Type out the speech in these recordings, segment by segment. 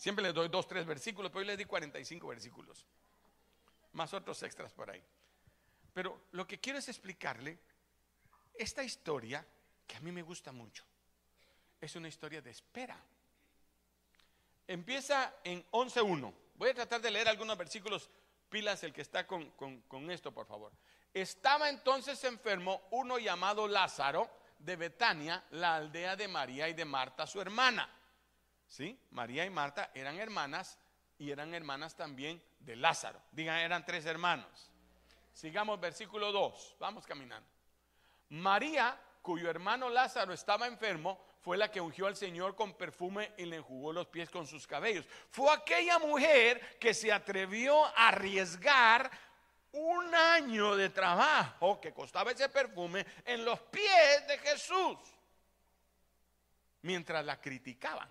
Siempre les doy dos, tres versículos, pero hoy les di 45 versículos. Más otros extras por ahí. Pero lo que quiero es explicarle esta historia que a mí me gusta mucho. Es una historia de espera. Empieza en 11.1. Voy a tratar de leer algunos versículos. Pilas el que está con, con esto, por favor. Estaba entonces enfermo uno llamado Lázaro de Betania, la aldea de María y de Marta, su hermana. ¿Sí? María y Marta eran hermanas y eran hermanas también de Lázaro. Digan, eran tres hermanos. Sigamos versículo 2. Vamos caminando. María, cuyo hermano Lázaro estaba enfermo, fue la que ungió al Señor con perfume y le enjugó los pies con sus cabellos. Fue aquella mujer que se atrevió a arriesgar un año de trabajo que costaba ese perfume en los pies de Jesús, mientras la criticaban,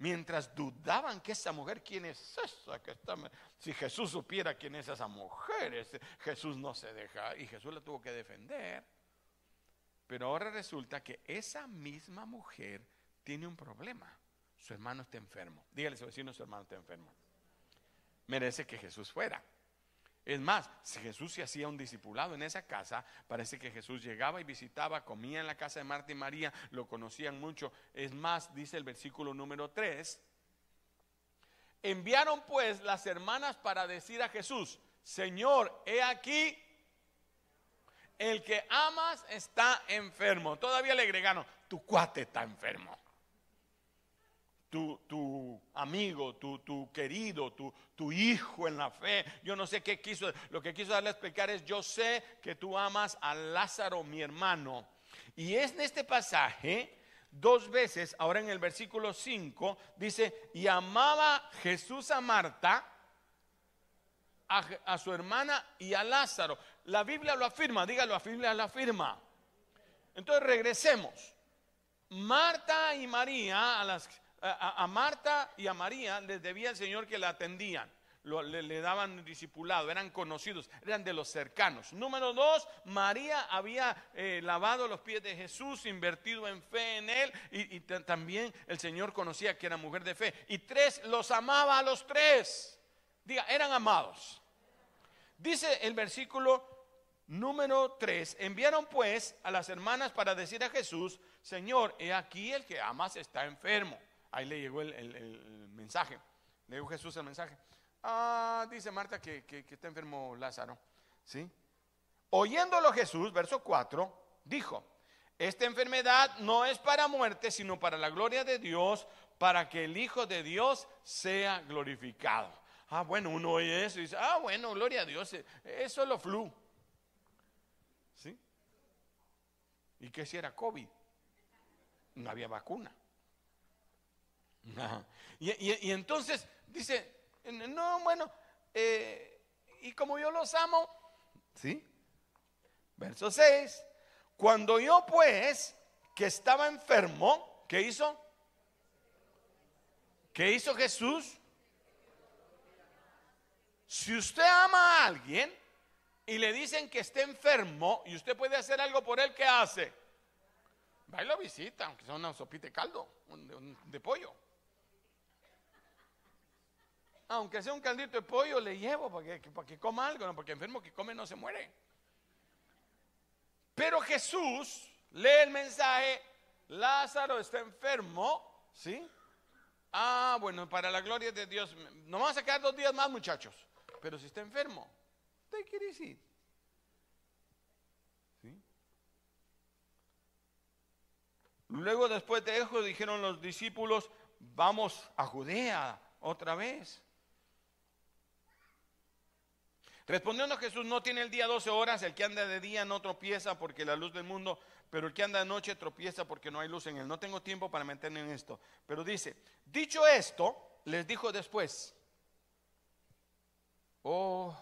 mientras dudaban que esa mujer, ¿quién es esa que está? Si Jesús supiera quién es esa mujer, Jesús no se deja y Jesús la tuvo que defender. Pero ahora resulta que esa misma mujer tiene un problema. Su hermano está enfermo. Dígale a su vecino, su hermano está enfermo. Merece que Jesús fuera. Es más, si Jesús se hacía un discipulado en esa casa, parece que Jesús llegaba y visitaba, comía en la casa de Marta y María, lo conocían mucho. Es más, dice el versículo número 3, enviaron pues las hermanas para decir a Jesús, Señor, he aquí, el que amas está enfermo. Todavía le agregaron, tu cuate está enfermo tu, amigo, tu, tu querido, tu, tu, hijo en la fe. Yo no sé qué quiso, lo que quiso darle a explicar es, yo sé que tú amas a Lázaro, mi hermano. Y es en este pasaje, dos veces, ahora en el versículo 5, dice, y amaba Jesús a Marta, a, a, su hermana y a Lázaro. La Biblia lo afirma, dígalo, la Biblia lo afirma. Entonces regresemos. Marta y María, a las a, Marta y a María les debía el Señor que la atendían. le, daban discipulado, eran conocidos, eran de los cercanos. Número dos, María había eh, lavado los pies de Jesús, invertido en fe en él, y, también el Señor conocía que era mujer de fe. Y tres, los amaba a los tres. Diga, eran amados. Dice el versículo número tres, enviaron pues a las hermanas para decir a Jesús, Señor, he aquí el que amas está enfermo. Ahí le llegó el, mensaje. Le llegó Jesús el mensaje. Ah, dice Marta que, está enfermo Lázaro. ¿Sí? Oyéndolo Jesús, verso 4, dijo, esta enfermedad no es para muerte, sino para la gloria de Dios, para que el Hijo de Dios sea glorificado. Ah, bueno, uno oye eso y dice, ah, bueno, gloria a Dios, es solo flu. ¿Sí? ¿Y qué si era COVID? No había vacuna. Y, entonces dice, no, bueno, eh, y como yo los amo, ¿sí? Verso 6, cuando yo pues, que estaba enfermo, ¿qué hizo? ¿Qué hizo Jesús? Si usted ama a alguien y le dicen que esté enfermo y usted puede hacer algo por él, ¿qué hace? Va y lo visita, aunque sea una sopita de caldo, de pollo aunque sea un caldito de pollo, le llevo para que, coma algo, ¿no? porque enfermo que come no se muere. Pero Jesús lee el mensaje, Lázaro está enfermo, ¿sí? Ah, bueno, para la gloria de Dios, no vamos a quedar dos días más, muchachos, pero si está enfermo, it easy. ¿Sí? Luego, después de eso, dijeron los discípulos, vamos a Judea otra vez. Respondiendo Jesús, no tiene el día 12 horas, el que anda de día no tropieza porque la luz del mundo, pero el que anda de noche tropieza porque no hay luz en él. No tengo tiempo para meterme en esto, pero dice, dicho esto, les dijo después, oh,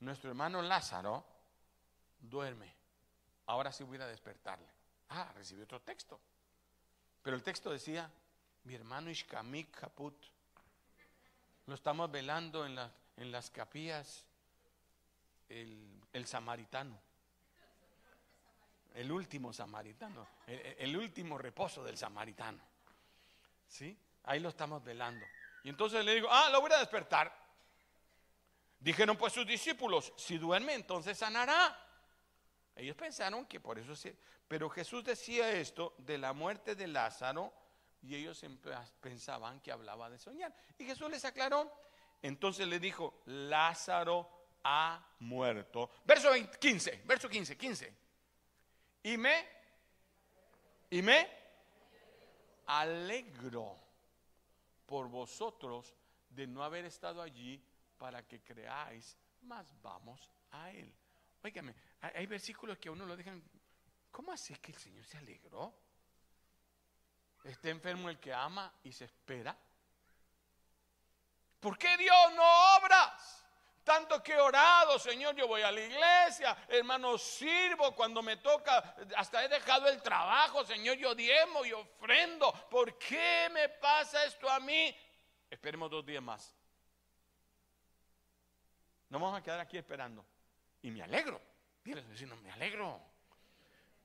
nuestro hermano Lázaro duerme, ahora sí voy a despertarle. Ah, recibió otro texto, pero el texto decía, mi hermano Ishkamik Kaput, lo estamos velando en la en las capillas el, samaritano. El último samaritano, el, último reposo del samaritano. ¿Sí? Ahí lo estamos velando. Y entonces le digo, ah, lo voy a despertar. Dijeron pues sus discípulos, si duerme entonces sanará. Ellos pensaron que por eso sí. Pero Jesús decía esto de la muerte de Lázaro y ellos pensaban que hablaba de soñar. Y Jesús les aclaró. Entonces le dijo, Lázaro ha muerto. Verso 15, verso 15, 15. Y me, y me alegro por vosotros de no haber estado allí para que creáis, más vamos a él. Óigame, hay versículos que a uno lo dejan, ¿cómo así que el Señor se alegró? ¿Está enfermo el que ama y se espera? ¿Por qué Dios no obras? Tanto que he orado, Señor, yo voy a la iglesia, hermano, sirvo cuando me toca, hasta he dejado el trabajo, Señor, yo diemo y ofrendo. ¿Por qué me pasa esto a mí? Esperemos dos días más. No vamos a quedar aquí esperando. Y me alegro. Dígale a su vecino, me alegro.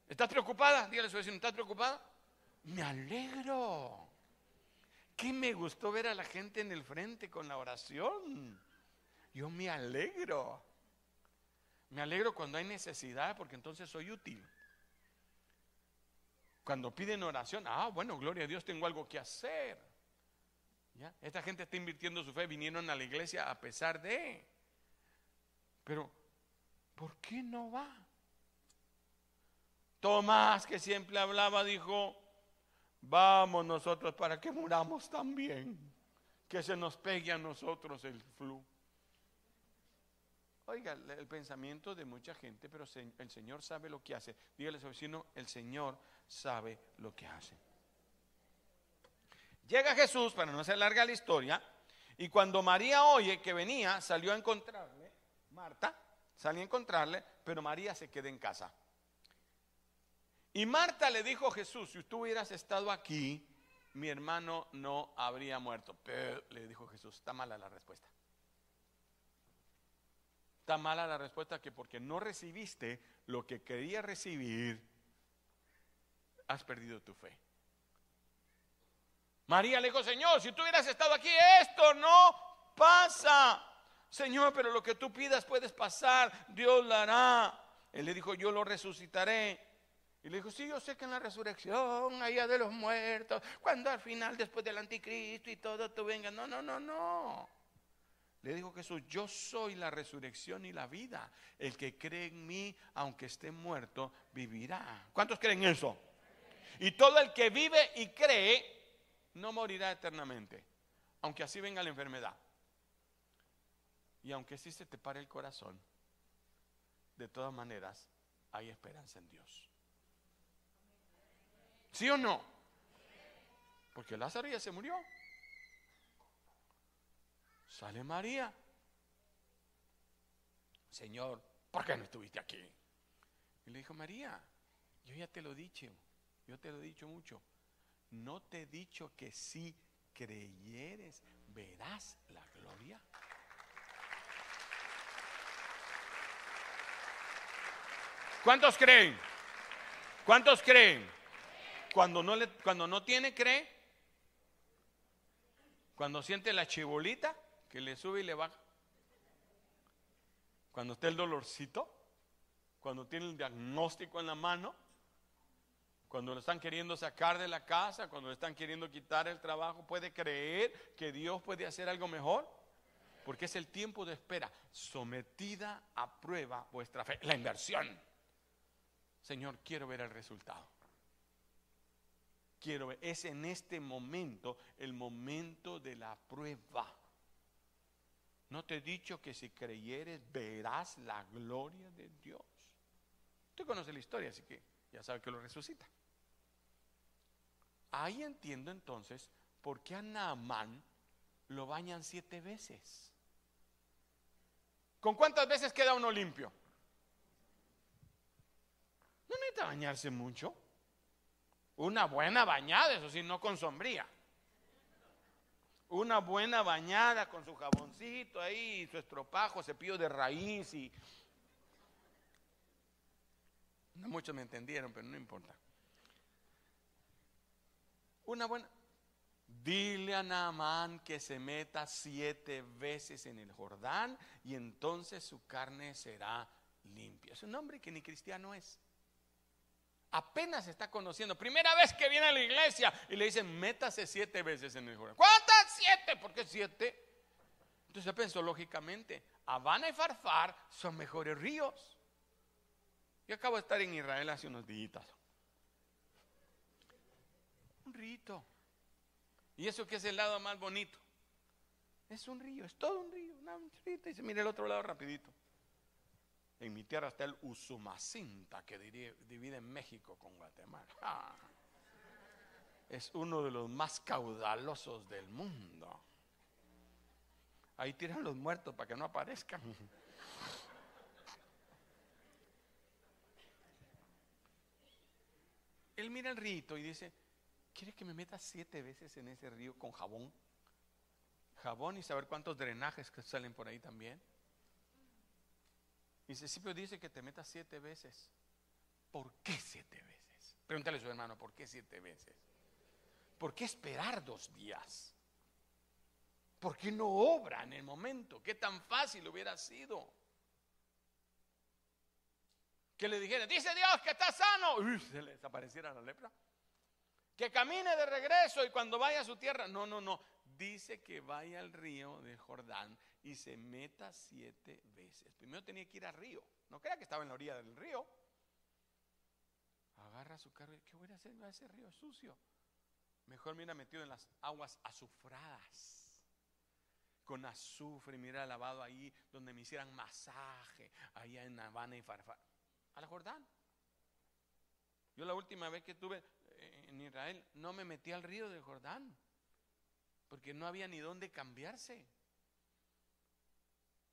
¿Estás preocupada? Dígale a su vecino, ¿estás preocupada? Me alegro. ¿Qué me gustó ver a la gente en el frente con la oración? Yo me alegro. Me alegro cuando hay necesidad porque entonces soy útil. Cuando piden oración, ah, bueno, gloria a Dios, tengo algo que hacer. Esta gente está invirtiendo su fe, vinieron a la iglesia a pesar de. Pero, ¿por qué no va? Tomás, que siempre hablaba, dijo, vamos nosotros para que muramos también, que se nos pegue a nosotros el flu. Oiga, el pensamiento de mucha gente, pero el Señor sabe lo que hace. Dígale a su vecino, el Señor sabe lo que hace. Llega Jesús, para no hacer larga la historia, y cuando María oye que venía, salió a encontrarle, Marta salió a encontrarle, pero María se queda en casa. Y Marta le dijo a Jesús, si tú hubieras estado aquí, mi hermano no habría muerto. Pero le dijo Jesús, está mala la respuesta. Está mala la respuesta que porque no recibiste lo que querías recibir, has perdido tu fe. María le dijo, Señor, si tú hubieras estado aquí, esto no pasa. Señor, pero lo que tú pidas puedes pasar, Dios lo hará. Él le dijo, yo lo resucitaré. Y le dijo, sí, yo sé que en la resurrección, allá de los muertos, cuando al final, después del anticristo y todo, tú vengas. No, no, no, no. Le dijo Jesús, yo soy la resurrección y la vida. El que cree en mí, aunque esté muerto, vivirá. ¿Cuántos creen eso? Y todo el que vive y cree, no morirá eternamente, aunque así venga la enfermedad. Y aunque así se te pare el corazón, de todas maneras, hay esperanza en Dios. ¿Sí o no? Porque Lázaro ya se murió. Sale María. Señor, ¿por qué no estuviste aquí? Y le dijo, María, yo ya te lo he dicho, yo te lo he dicho mucho. ¿No te he dicho que si creyeres verás la gloria? ¿Cuántos creen? ¿Cuántos creen? Cuando no, le, cuando no tiene, cree. Cuando siente la chibolita, que le sube y le baja. Cuando está el dolorcito, cuando tiene el diagnóstico en la mano, cuando lo están queriendo sacar de la casa, cuando le están queriendo quitar el trabajo, puede creer que Dios puede hacer algo mejor. Porque es el tiempo de espera, sometida a prueba vuestra fe, la inversión. Señor, quiero ver el resultado. Quiero ver, es en este momento el momento de la prueba. ¿No te he dicho que si creyeres verás la gloria de Dios? Usted conoce la historia, así que ya sabe que lo resucita. Ahí entiendo entonces por qué a Naamán lo bañan siete veces. ¿Con cuántas veces queda uno limpio? No necesita bañarse mucho. Una buena bañada, eso sí, no con sombría una buena bañada con su jaboncito ahí, su estropajo, cepillo de raíz y... No muchos me entendieron, pero no importa. Una buena... Dile a Naamán que se meta siete veces en el Jordán y entonces su carne será limpia. Es un hombre que ni cristiano es. Apenas está conociendo. Primera vez que viene a la iglesia y le dicen, métase siete veces en el Jordán. ¿Cuántas? Siete. ¿Por qué siete? Entonces pensó lógicamente, Habana y Farfar son mejores ríos. Yo acabo de estar en Israel hace unos días. Un rito. ¿Y eso que es el lado más bonito? Es un río, es todo un río. un río. Y se mira el otro lado rapidito. En mi tierra está el Usumacinta que divide México con Guatemala. Es uno de los más caudalosos del mundo. Ahí tiran los muertos para que no aparezcan. Él mira el rito y dice, ¿quiere que me meta siete veces en ese río con jabón? Jabón y saber cuántos drenajes que salen por ahí también. Pero dice que te metas siete veces. ¿Por qué siete veces? Pregúntale a su hermano, ¿por qué siete veces? ¿Por qué esperar dos días? ¿Por qué no obra en el momento? ¿Qué tan fácil hubiera sido? Que le dijera, dice Dios que está sano. Uy, se le desapareciera la lepra. Que camine de regreso y cuando vaya a su tierra. No, no, no. Dice que vaya al río de Jordán y se meta siete veces. Primero tenía que ir al río. No crea que estaba en la orilla del río. Agarra su carro. ¿Qué voy a hacer a ese río sucio? Mejor mira metido en las aguas azufradas con azufre, mira lavado ahí donde me hicieran masaje, allá en Habana y Farfar, a la Jordán. Yo la última vez que estuve eh, en Israel no me metí al río del Jordán, porque no había ni dónde cambiarse.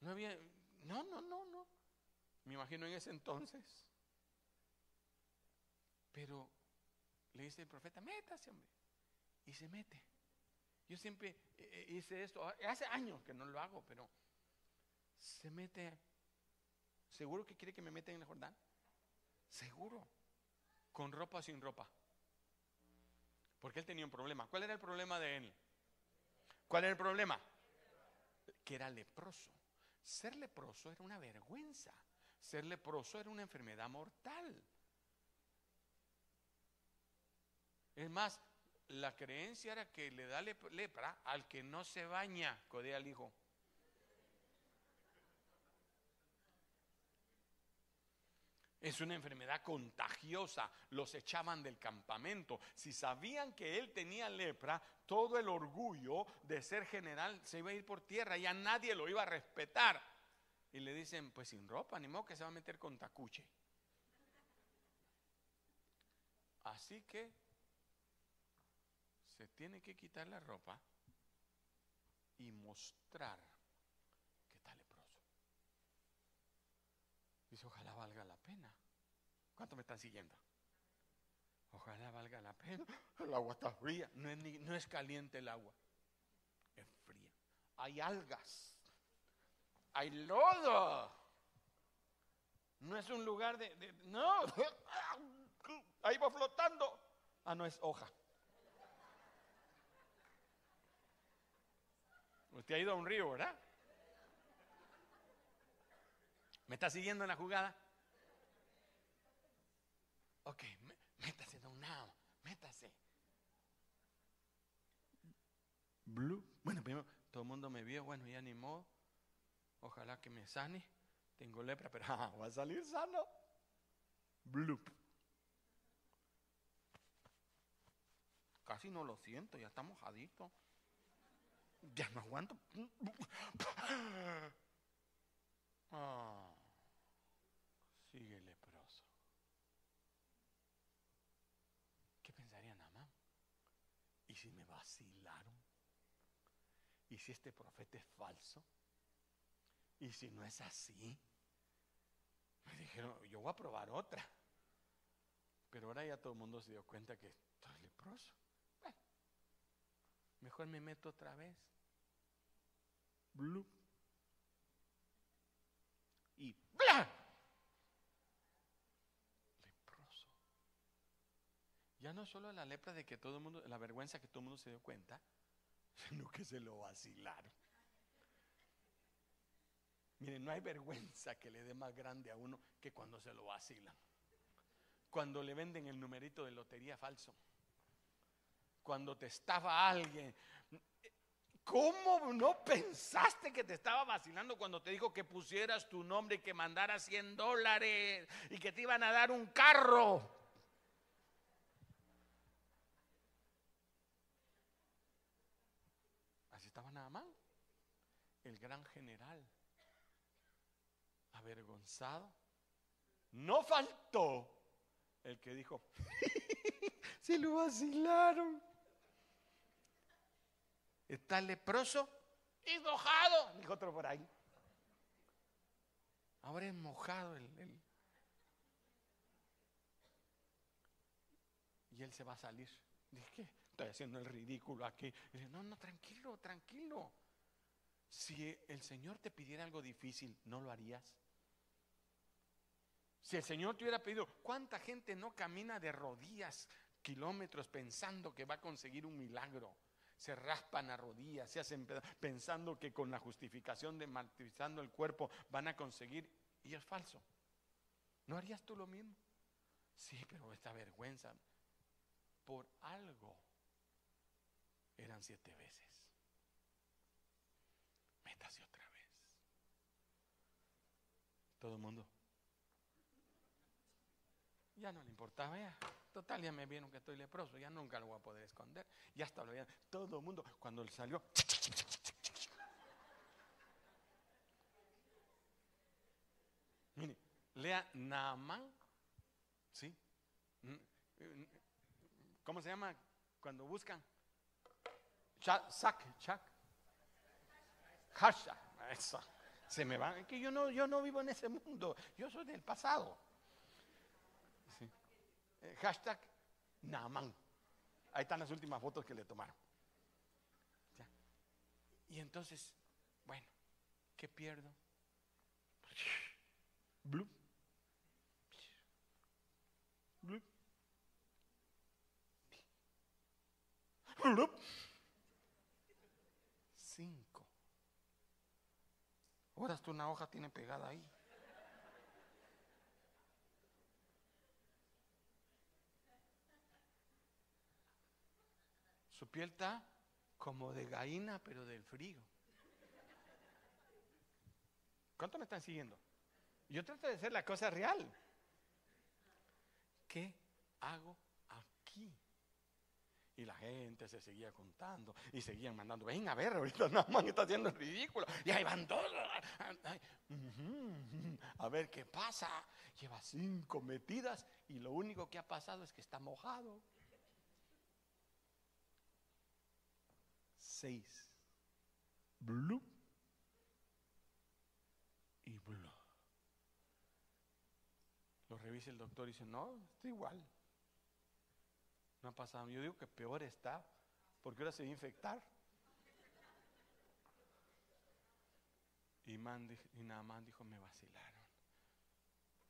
No había, no, no, no, no. Me imagino en ese entonces. Pero le dice el profeta, métase, hombre. Y se mete. Yo siempre eh, eh, hice esto, hace años que no lo hago, pero se mete, ¿seguro que quiere que me meta en el Jordán? Seguro, con ropa o sin ropa. Porque él tenía un problema. ¿Cuál era el problema de él? ¿Cuál era el problema? Que era leproso. Ser leproso era una vergüenza. Ser leproso era una enfermedad mortal. Es más, la creencia era que le da lepra al que no se baña, codea al hijo. Es una enfermedad contagiosa. Los echaban del campamento. Si sabían que él tenía lepra, todo el orgullo de ser general se iba a ir por tierra. Ya nadie lo iba a respetar. Y le dicen, pues sin ropa, ni modo que se va a meter con tacuche. Así que se tiene que quitar la ropa y mostrar que está leproso. Dice, ojalá valga la pena. ¿Cuánto me están siguiendo? Ojalá valga la pena. El agua está fría. No es, no es caliente el agua. Es fría. Hay algas. Hay lodo. No es un lugar de, de no. Ahí va flotando. Ah, no es hoja. Usted ha ido a un río, ¿verdad? ¿Me está siguiendo en la jugada? Ok, métase, don Nao, métase. Blue. Bueno, primero, todo el mundo me vio, bueno, ya animó. Ojalá que me sane. Tengo lepra, pero ah, va a salir sano. Bloop. Casi no lo siento, ya está mojadito. Ya no aguanto. Ah, sigue leproso. ¿Qué pensaría Namán? ¿Y si me vacilaron? ¿Y si este profeta es falso? ¿Y si no es así? Me dijeron, yo voy a probar otra. Pero ahora ya todo el mundo se dio cuenta que estoy leproso. Mejor me meto otra vez. Blue. Y. Leproso. Ya no solo la lepra de que todo el mundo, la vergüenza que todo el mundo se dio cuenta, sino que se lo vacilaron. Miren, no hay vergüenza que le dé más grande a uno que cuando se lo vacilan. Cuando le venden el numerito de lotería falso. Cuando te estafa alguien. ¿Cómo no pensaste que te estaba vacilando cuando te dijo que pusieras tu nombre y que mandaras 100 dólares y que te iban a dar un carro? Estaba nada mal. El gran general, avergonzado, no faltó el que dijo, se lo vacilaron. Está leproso y mojado, dijo otro por ahí. Ahora es mojado el, Y él se va a salir. Dije, ¿qué? Estoy haciendo el ridículo aquí. no, no, tranquilo, tranquilo. Si el Señor te pidiera algo difícil, ¿no lo harías? Si el Señor te hubiera pedido, ¿cuánta gente no camina de rodillas kilómetros pensando que va a conseguir un milagro? Se raspan a rodillas, se hacen pensando que con la justificación de martirizando el cuerpo van a conseguir, y es falso. ¿No harías tú lo mismo? Sí, pero esta vergüenza, por algo, eran siete veces. Métase otra vez. Todo el mundo. Ya no le importaba, ya. Total, ya me vieron que estoy leproso, ya nunca lo voy a poder esconder. Ya está lo Todo el mundo, cuando él salió. Mire, lea Naaman, ¿sí? ¿Cómo se llama cuando buscan? Chak, chak. Hashtag. Se me va. Es que yo no, yo no vivo en ese mundo. Yo soy del pasado. Eh, hashtag Naaman. Ahí están las últimas fotos que le tomaron. Y entonces, bueno, ¿qué pierdo? Blue. Blue. Cinco. Ahora hasta una hoja tiene pegada ahí. Su piel está como de gallina, pero del frío. ¿Cuánto me están siguiendo? Yo trato de hacer la cosa real. ¿Qué hago? Y la gente se seguía contando y seguían mandando, ven a ver, ahorita nada más está haciendo el ridículo. Y ahí van todos. A ver qué pasa. Lleva cinco metidas y lo único que ha pasado es que está mojado. seis. Blue y blue. Lo revisa el doctor y dice, no, está igual. No ha pasado. Yo digo que peor está, porque ahora se va a infectar. Y, man, y dijo, me vacilaron.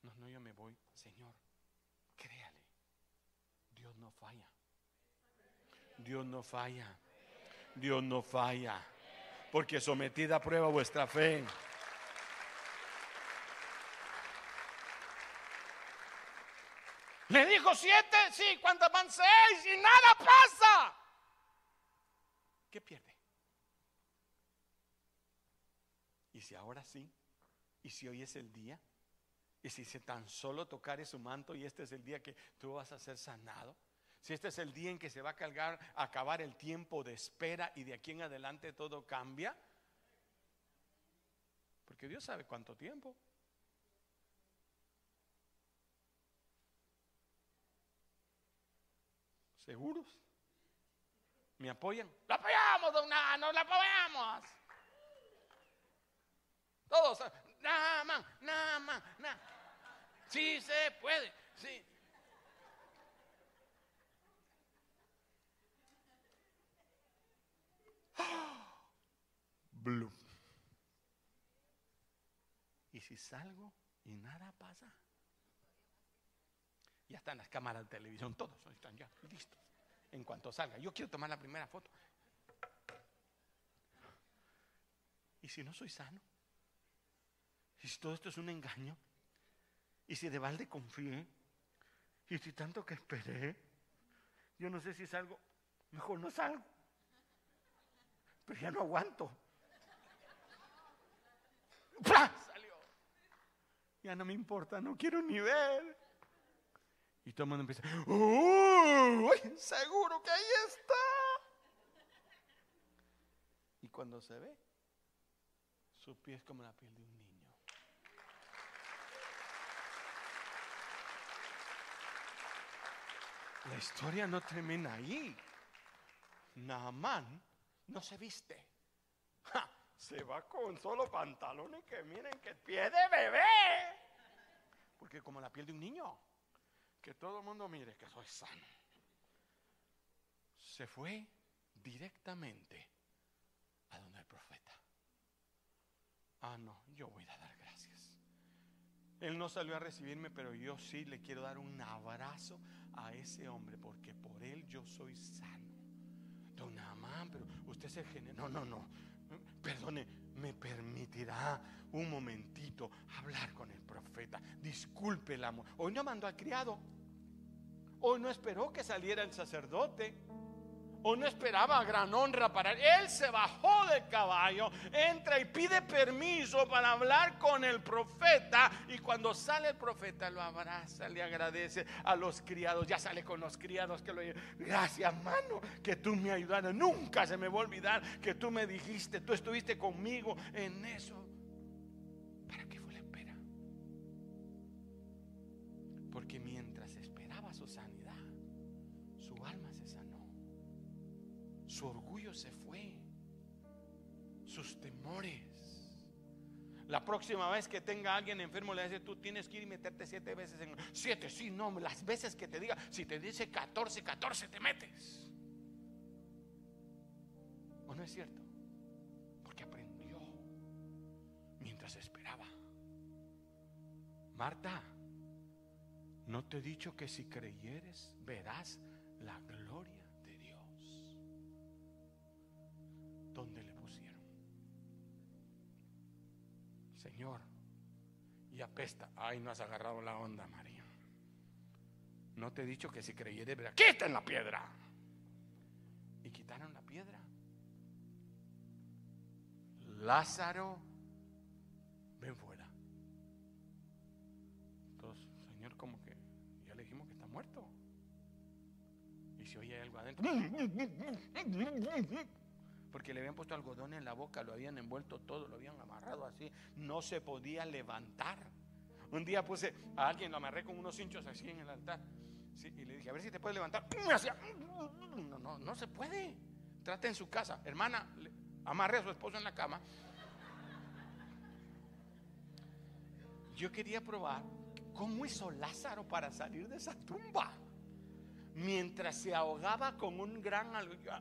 No, no, yo me voy. Señor, créale. Dios no falla. Dios no falla. Dios no falla. Porque sometida a prueba vuestra fe. Le dijo siete, sí, ¿cuántas van? Seis y nada pasa. ¿Qué pierde? ¿Y si ahora sí? ¿Y si hoy es el día? ¿Y si se tan solo tocare su manto y este es el día que tú vas a ser sanado? Si este es el día en que se va a cargar, acabar el tiempo de espera y de aquí en adelante todo cambia. Porque Dios sabe cuánto tiempo. ¿Seguros? ¿Me apoyan? ¡Lo apoyamos, don Nano! ¡Lo apoyamos! Todos, nada más, nada más, nada. Sí se puede, sí. Blue. ¿Y si salgo y nada pasa? Ya están las cámaras de televisión, todos están ya listos. En cuanto salga, yo quiero tomar la primera foto. ¿Y si no soy sano? ¿Y si todo esto es un engaño? ¿Y si de balde confié? ¿Y si tanto que esperé? Yo no sé si salgo, mejor no salgo. Pero ya no aguanto. Salió. Ya no me importa, no quiero ni ver. Y todo el mundo empieza, ¡Uy! Seguro que ahí está. Y cuando se ve, su pie es como la piel de un niño. La historia no termina ahí. Naamán no se viste. se va con solo pantalones que miren que pie de bebé. Porque como la piel de un niño, que todo el mundo mire que soy sano. Se fue directamente a donde el profeta. Ah, no, yo voy a dar gracias. Él no salió a recibirme, pero yo sí le quiero dar un abrazo a ese hombre porque por él yo soy sano. Don Amán, pero usted se genera. No, no, no. Perdone, me permitirá un momentito hablar con el profeta. Disculpe el amor. Hoy no mandó al criado. Hoy no esperó que saliera el sacerdote o no esperaba gran honra para él. Él se bajó del caballo, entra y pide permiso para hablar con el profeta. Y cuando sale el profeta lo abraza, le agradece a los criados. Ya sale con los criados que lo Gracias, mano, que tú me ayudaste. Nunca se me va a olvidar que tú me dijiste, tú estuviste conmigo en eso. ¿Para qué fue la espera? Porque mientras Temores. La próxima vez que tenga alguien enfermo le dice, tú tienes que ir y meterte siete veces en... Siete, sí, no, las veces que te diga, si te dice 14, 14 te metes. ¿O no es cierto? Porque aprendió mientras esperaba. Marta, ¿no te he dicho que si creyeres verás la gloria Señor, y apesta. Ay, no has agarrado la onda, María. No te he dicho que si creyeres, quiten la piedra. Y quitaron la piedra. Lázaro, ven fuera. Entonces, Señor, como que ya le dijimos que está muerto. Y si oye algo adentro porque le habían puesto algodón en la boca, lo habían envuelto todo, lo habían amarrado así, no se podía levantar. Un día puse a alguien, lo amarré con unos hinchos así en el altar, y le dije, a ver si te puedes levantar. No, no, no se puede. Trate en su casa, hermana, amarre a su esposo en la cama. Yo quería probar cómo hizo Lázaro para salir de esa tumba mientras se ahogaba con un gran...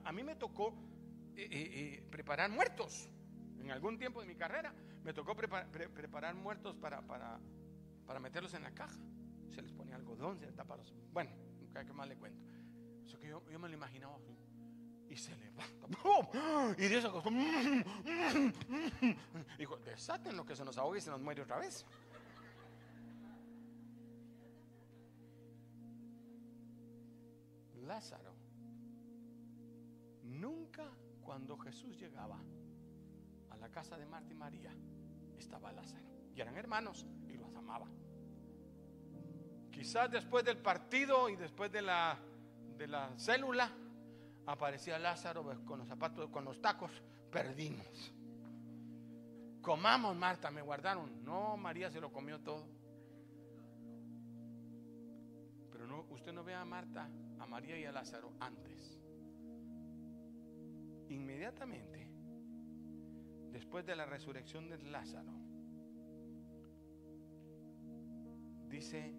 A mí me tocó preparar muertos. En algún tiempo de mi carrera me tocó preparar muertos para, para, para, meterlos en la caja. Se les ponía algodón, se les tapaba los... Bueno, ¿qué más le cuento? Eso que yo, yo me lo imaginaba. Y se levanta. Y de eso Dijo, desaten lo que se nos ahogue y se nos muere otra vez. Lázaro nunca cuando Jesús llegaba a la casa de Marta y María, estaba Lázaro. Y eran hermanos y los amaba. Quizás después del partido y después de la, de la célula, aparecía Lázaro pues, con los zapatos, con los tacos, perdimos. Comamos, Marta, me guardaron. No, María se lo comió todo. Pero no, usted no ve a Marta, a María y a Lázaro antes inmediatamente después de la resurrección de Lázaro, dice,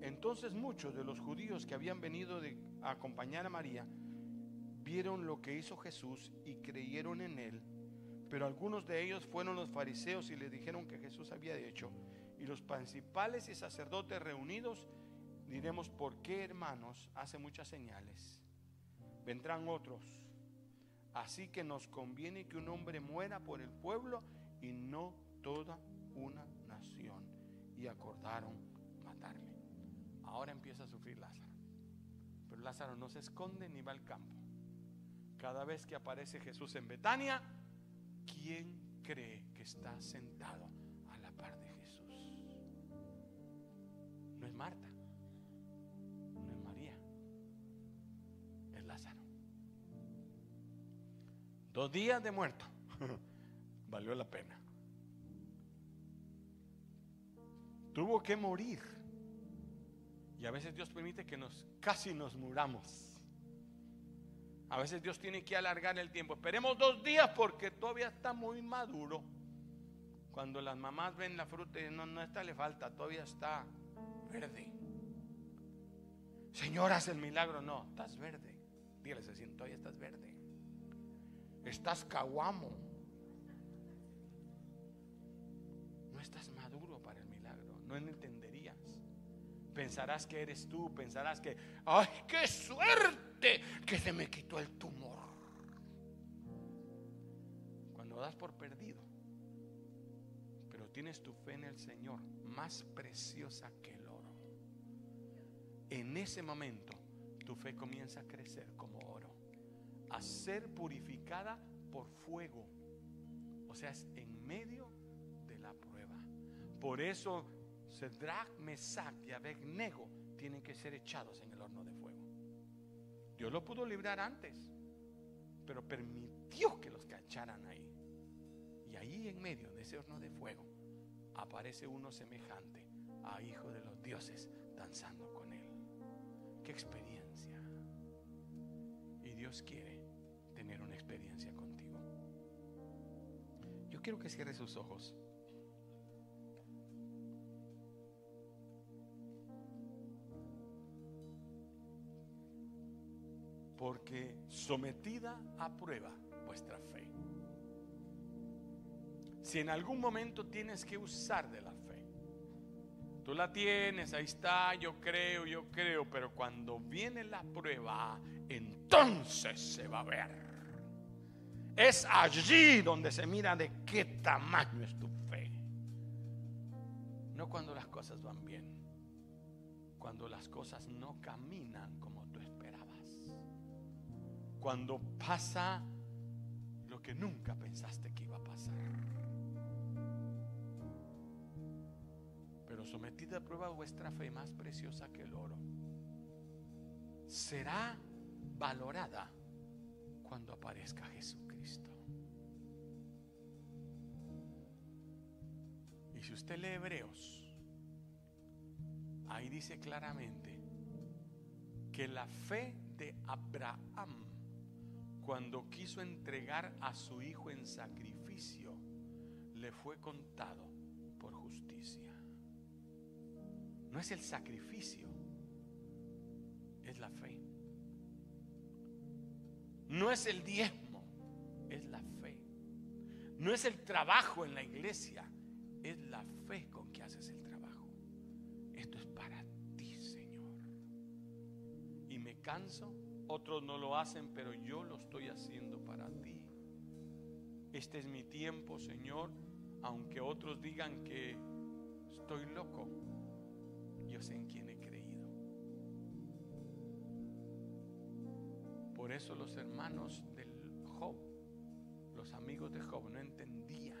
entonces muchos de los judíos que habían venido a acompañar a María vieron lo que hizo Jesús y creyeron en él, pero algunos de ellos fueron los fariseos y le dijeron que Jesús había hecho y los principales y sacerdotes reunidos, diremos, ¿por qué hermanos hace muchas señales? Vendrán otros. Así que nos conviene que un hombre muera por el pueblo y no toda una nación. Y acordaron matarle. Ahora empieza a sufrir Lázaro. Pero Lázaro no se esconde ni va al campo. Cada vez que aparece Jesús en Betania, ¿quién cree que está sentado a la par de Jesús? No es Marta, Dos días de muerto, valió la pena. Tuvo que morir. Y a veces Dios permite que nos casi nos muramos. A veces Dios tiene que alargar el tiempo. Esperemos dos días porque todavía está muy maduro. Cuando las mamás ven la fruta y no, no esta le falta, todavía está verde. Señor, haz el milagro. No, estás verde. Dígale, se siente, todavía estás verde. Estás caguamo. No estás maduro para el milagro. No entenderías. Pensarás que eres tú, pensarás que, ay, qué suerte que se me quitó el tumor. Cuando das por perdido, pero tienes tu fe en el Señor, más preciosa que el oro. En ese momento, tu fe comienza a crecer como a ser purificada por fuego. O sea, es en medio de la prueba. Por eso Cedrac, Mesac y Abednego tienen que ser echados en el horno de fuego. Dios lo pudo librar antes, pero permitió que los cacharan ahí. Y ahí en medio de ese horno de fuego aparece uno semejante a hijo de los dioses danzando con él. Qué experiencia. Y Dios quiere experiencia contigo. Yo quiero que cierre sus ojos. porque sometida a prueba vuestra fe. Si en algún momento tienes que usar de la fe, tú la tienes, ahí está, yo creo, yo creo, pero cuando viene la prueba, entonces se va a ver. Es allí donde se mira de qué tamaño es tu fe. No cuando las cosas van bien, cuando las cosas no caminan como cuando pasa lo que nunca pensaste que iba a pasar. Pero sometida a prueba vuestra fe más preciosa que el oro será valorada cuando aparezca Jesucristo. Y si usted lee Hebreos, ahí dice claramente que la fe de Abraham cuando quiso entregar a su hijo en sacrificio, le fue contado por justicia. No es el sacrificio, es la fe. No es el diezmo, es la fe. No es el trabajo en la iglesia, es la fe con que haces el trabajo. Esto es para ti, Señor. Y me canso otros no lo hacen, pero yo lo estoy haciendo para ti. Este es mi tiempo, Señor, aunque otros digan que estoy loco. Yo sé en quién he creído. Por eso los hermanos del Job, los amigos de Job, no entendían.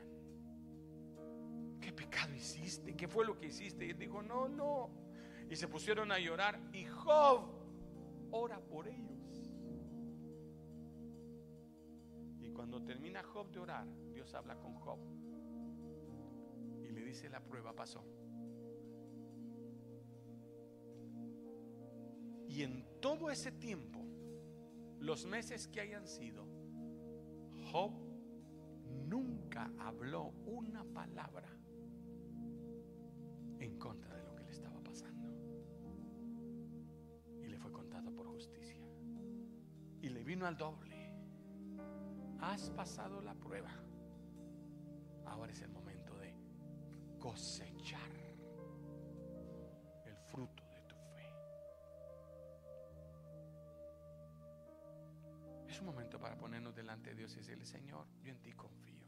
¿Qué pecado hiciste? ¿Qué fue lo que hiciste? Y él dijo, no, no. Y se pusieron a llorar. Y Job ora por ellos. Cuando termina Job de orar, Dios habla con Job y le dice la prueba pasó. Y en todo ese tiempo, los meses que hayan sido, Job nunca habló una palabra en contra de lo que le estaba pasando. Y le fue contado por justicia. Y le vino al doble. Has pasado la prueba. Ahora es el momento de cosechar un momento para ponernos delante de Dios y decirle, Señor, yo en ti confío.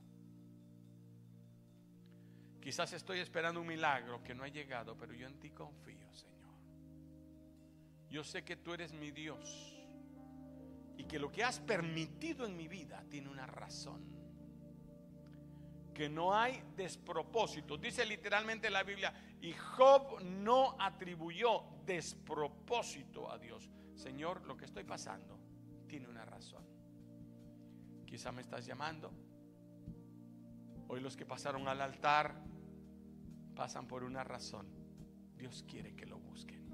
Quizás estoy esperando un milagro que no ha llegado, pero yo en ti confío, Señor. Yo sé que tú eres mi Dios y que lo que has permitido en mi vida tiene una razón. Que no hay despropósito. Dice literalmente la Biblia, y Job no atribuyó despropósito a Dios. Señor, lo que estoy pasando tiene una razón. Quizá me estás llamando. Hoy los que pasaron al altar pasan por una razón. Dios quiere que lo busquen.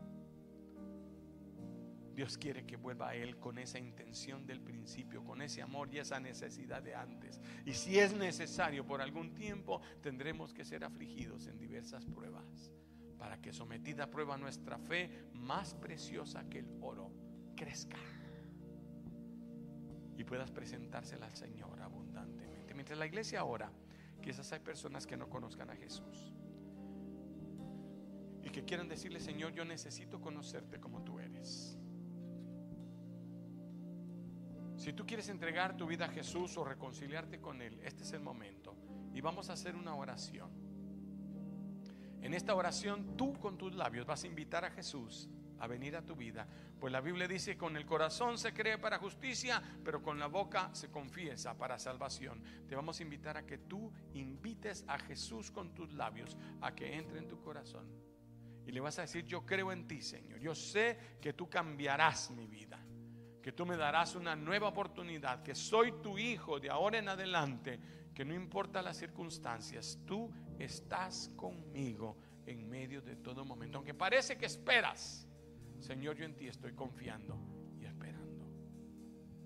Dios quiere que vuelva a Él con esa intención del principio, con ese amor y esa necesidad de antes. Y si es necesario por algún tiempo, tendremos que ser afligidos en diversas pruebas, para que sometida a prueba nuestra fe, más preciosa que el oro, crezca puedas presentársela al Señor abundantemente. Mientras la iglesia ora, quizás hay personas que no conozcan a Jesús y que quieran decirle, Señor, yo necesito conocerte como tú eres. Si tú quieres entregar tu vida a Jesús o reconciliarte con Él, este es el momento. Y vamos a hacer una oración. En esta oración tú con tus labios vas a invitar a Jesús a venir a tu vida. Pues la Biblia dice, con el corazón se cree para justicia, pero con la boca se confiesa para salvación. Te vamos a invitar a que tú invites a Jesús con tus labios a que entre en tu corazón. Y le vas a decir, yo creo en ti, Señor. Yo sé que tú cambiarás mi vida que tú me darás una nueva oportunidad, que soy tu hijo de ahora en adelante, que no importa las circunstancias, tú estás conmigo en medio de todo momento. Aunque parece que esperas, Señor, yo en ti estoy confiando